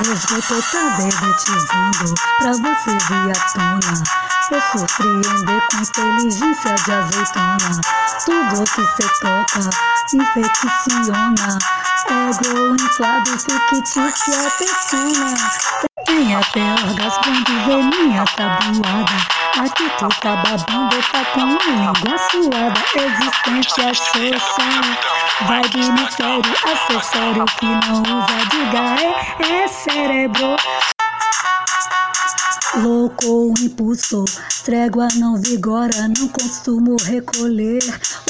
Esgotou tá bebetizando pra você vir à tona. Eu surpreender com inteligência de azeitona. Tudo que cê toca infecciona. Ego inflado, fictícia persona. Tem até orgasmo de ver minha tabuada. Aqui tu tá babando, tá com a língua suada. Existência xoxa. Vibe mistério, acessório que não usa, diga é, é cérebro. Louco impulso, trégua não vigora, não costumo recolher.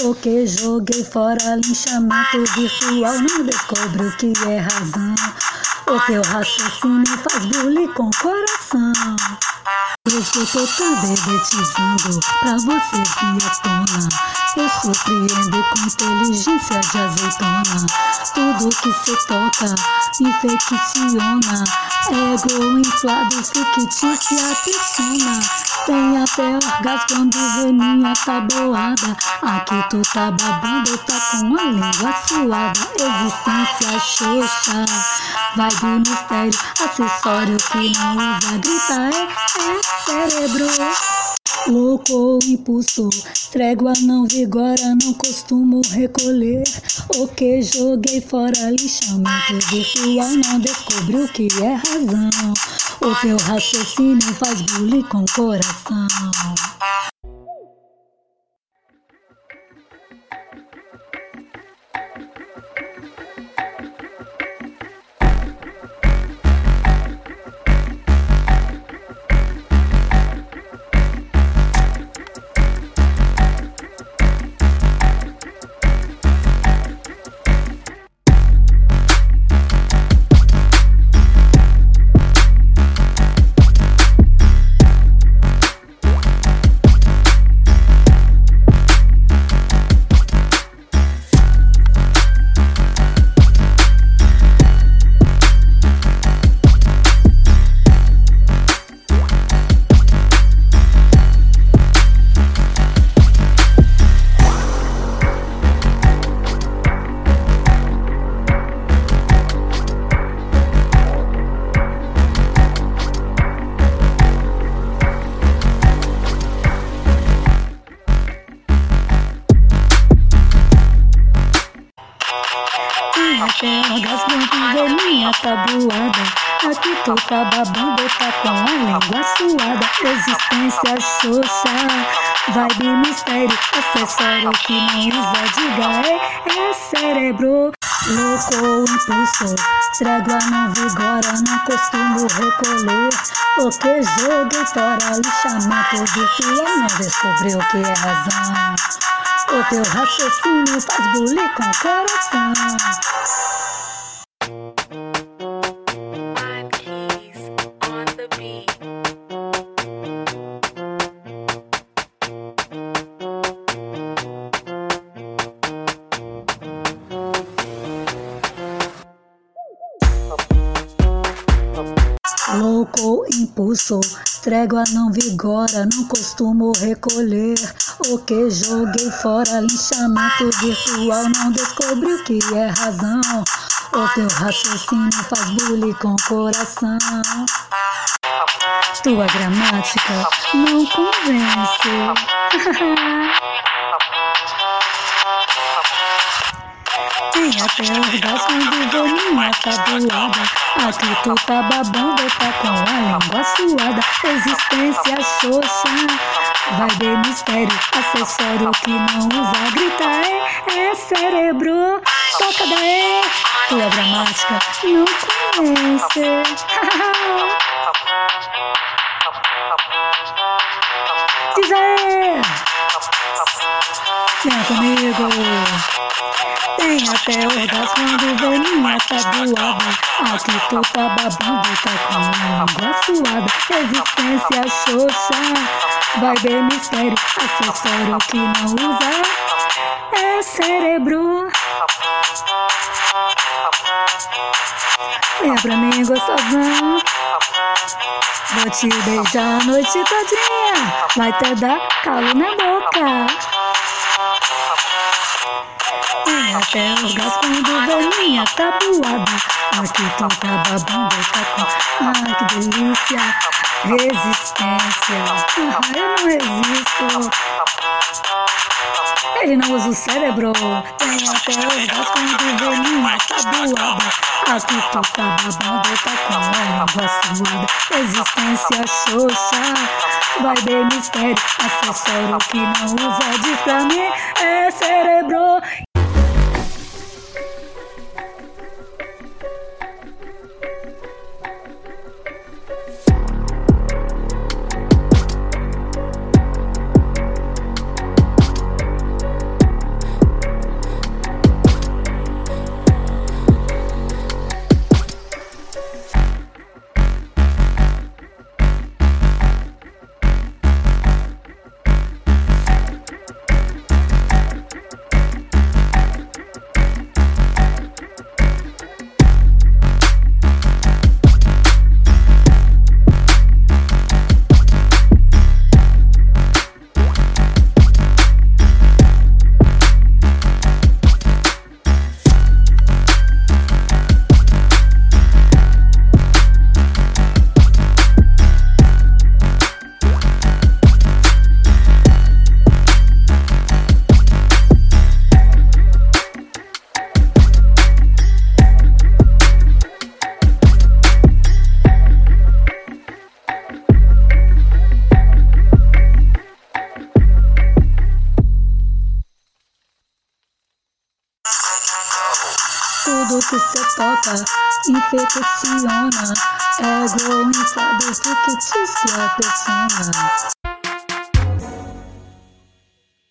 O que joguei fora, linchamento virtual, não descobre o que é razão. O teu raciocínio faz bullying com o coração. Eu tô tá bebetizando pra você vir à tona. Eu surpreendo com inteligência de azeitona. Tudo que cê toca infecciona. Ego inflado, fictícia persona. Tem até orgasmo quando vê minha tabuada. Aqui tu tá babando, tá com a língua suada. Existência xoxa, vibe mistério, acessório que não usa, grita é, é cérebro. Louco impulso, trégua não vigora, não costumo recolher. O que joguei fora, lixamento virtual, não o que é razão. O teu raciocínio faz bullying com o coração. Tem até orgasmo de ver minha tabuada. Aqui tu tá babando, tá com a língua suada. Existência xoxa, vibe mistério, acessório que não usa, diga é, é cérebro. Louco impulso, trégua não vigora, não costumo recolher. O que jogo fora, lixamento virtual, não descobriu o que é razão. O teu raciocínio faz bullying com o coração. Louco impulso, trégua não vigora, não costumo recolher. O que joguei fora, linchamento virtual, não descobriu o que é razão. O teu raciocínio faz bullying com o coração. Tua gramática não convence. Tem até orgasmo de ver minha tabuada. Aqui tu tá babando, tá com a língua suada. Existência xoxa, vai de mistério. Acessório que não usa, grita é, é cérebro. Toca daí, tua gramática não convence. Vem comigo. Tem até orgasmo de ver minha tabuada. Aqui tu tá babando, tá com língua suada. Existência xoxa, vai ver mistério. Acessório que não usa, é cérebro. Venha pra mim, gostosão. Vou te beijar a noite todinha. Vai até dar calo na boca. Orgasmo quando vem minha tabuada. Aqui tá babando, com. Ai, que delícia. Resistência. Ah, eu não resisto. Ele não usa o cérebro. Tem até orgasmo quando vem minha tabuada. Aqui tá babando, tá com a língua suada. Resistência xoxa. Vai bem mistério, acessório que não usa diz pra mim é cérebro. Tudo que cê toca infecciona. Ego inflado, fictícia persona.